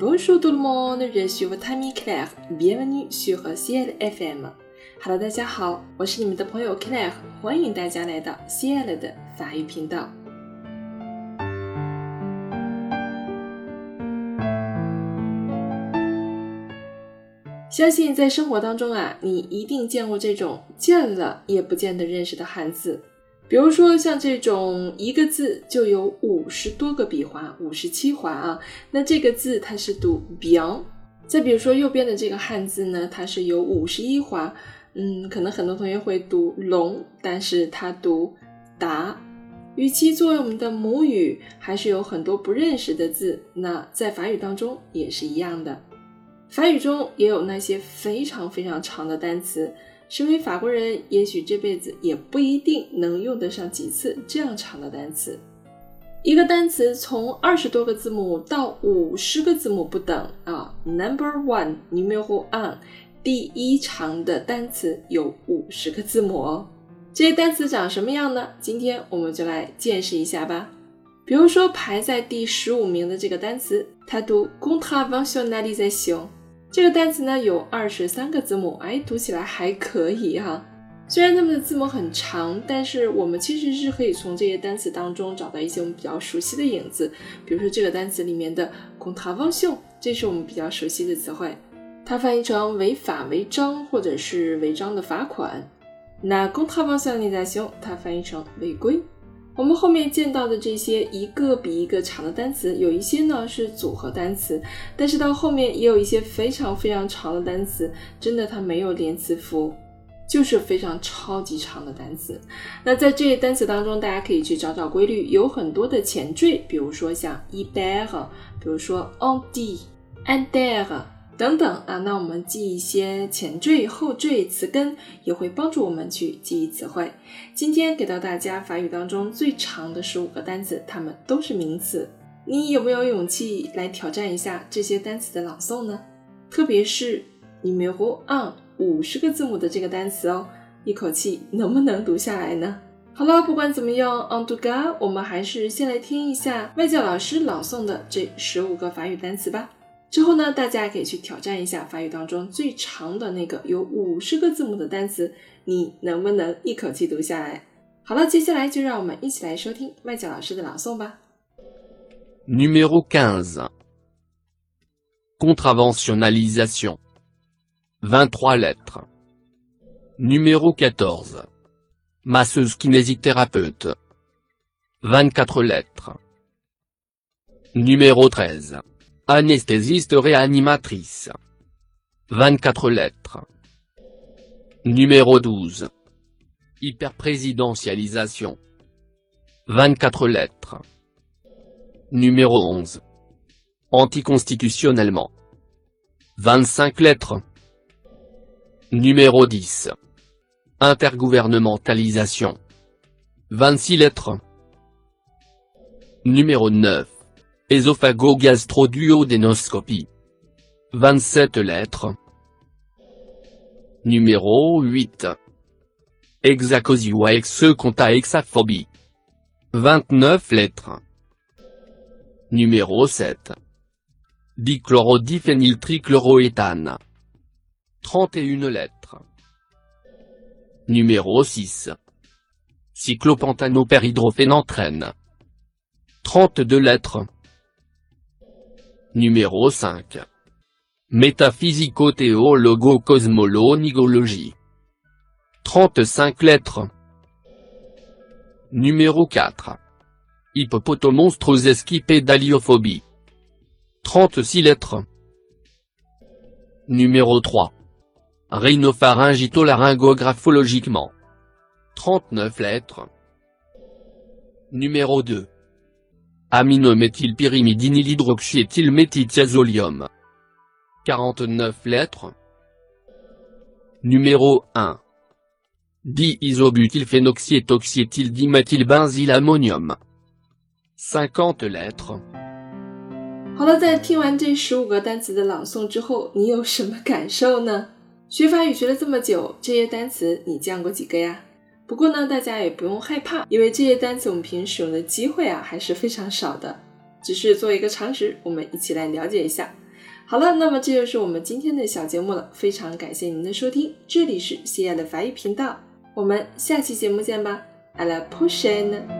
Bonjour tout le monde, je suis votre ami Claire. Bienvenue sur Ciel FM. Hello，大家好，我是你们的朋友 Claire，欢迎大家来到 Ciel 的法语频道。相信在生活当中啊，你一定见过这种见了也不见得认识的汉字。比如说像这种一个字就有五十多个笔画，五十七画啊，那这个字它是读 biang。再比如说右边的这个汉字呢，它是有五十一画，嗯，可能很多同学会读龙，但是它读达。与其作为我们的母语，还是有很多不认识的字，那在法语当中也是一样的。法语中也有那些非常非常长的单词。身为法国人，也许这辈子也不一定能用得上几次这样长的单词。一个单词从二十多个字母到五十个字母不等啊。Number one，numéro n 第一长的单词有五十个字母哦。这些单词长什么样呢？今天我们就来见识一下吧。比如说排在第十五名的这个单词，它读 contraventionalisation。这个单词呢有二十三个字母，哎，读起来还可以哈。虽然它们的字母很长，但是我们其实是可以从这些单词当中找到一些我们比较熟悉的影子。比如说这个单词里面的 contravention，这是我们比较熟悉的词汇，它翻译成违法、违章或者是违章的罚款。那 contravention 它翻译成违规。我们后面见到的这些一个比一个长的单词，有一些呢是组合单词，但是到后面也有一些非常非常长的单词，真的它没有连词符，就是非常超级长的单词。那在这些单词当中，大家可以去找找规律，有很多的前缀，比如说像 e b e r 比如说 on d and there。等等啊，那我们记一些前缀、后缀、词根，也会帮助我们去记忆词汇。今天给到大家法语当中最长的十五个单词，它们都是名词。你有没有勇气来挑战一下这些单词的朗诵呢？特别是你没有按五十个字母的这个单词哦，一口气能不能读下来呢？好了，不管怎么样，on to go，我们还是先来听一下外教老师朗诵的这十五个法语单词吧。之后呢，大家可以去挑战一下法语当中最长的那个有五十个字母的单词，你能不能一口气读下来？好了，接下来就让我们一起来收听麦教老师的朗诵吧。Numéro quinze. Contraventionalisation. Vingt-trois lettres. Numéro quatorze. Masseuse kinésithérapeute. Vingt-quatre lettres. Numéro treize. Anesthésiste réanimatrice. 24 lettres. Numéro 12. Hyperprésidentialisation. 24 lettres. Numéro 11. Anticonstitutionnellement. 25 lettres. Numéro 10. Intergouvernementalisation. 26 lettres. Numéro 9. Ésophago-gastro-duodénoscopie. 27 lettres. Numéro 8. Hexacosio exe conta hexaphobie. 29 lettres. Numéro 7. Dichlorodiphényltrichloroéthane. 31 lettres. Numéro 6. Cyclopantanopéridrophénantraine. 32 lettres. Numéro 5. Métaphysico-théologo-cosmolo-nigologie. 35 lettres. Numéro 4. Hippopotomonstroseski-pédaliophobie. 36 lettres. Numéro 3. Rhinopharyngitolaryngographologicement. 39 lettres. Numéro 2. Aminométhylpyrimidinylhydroxyéthylméthitiazolium. 49 lettres. Numéro 1. Diisobutylphénoxyétoxyéthyldiméthylbenzylammonium. 50 lettres. 好了，在听完这十五个单词的朗诵之后，你有什么感受呢？学法语学了这么久，这些单词你见过几个呀？ 不过呢，大家也不用害怕，因为这些单词我们平时使用的机会啊还是非常少的，只是做一个常识，我们一起来了解一下。好了，那么这就是我们今天的小节目了，非常感谢您的收听，这里是心爱的法语频道，我们下期节目见吧。À la prochaine。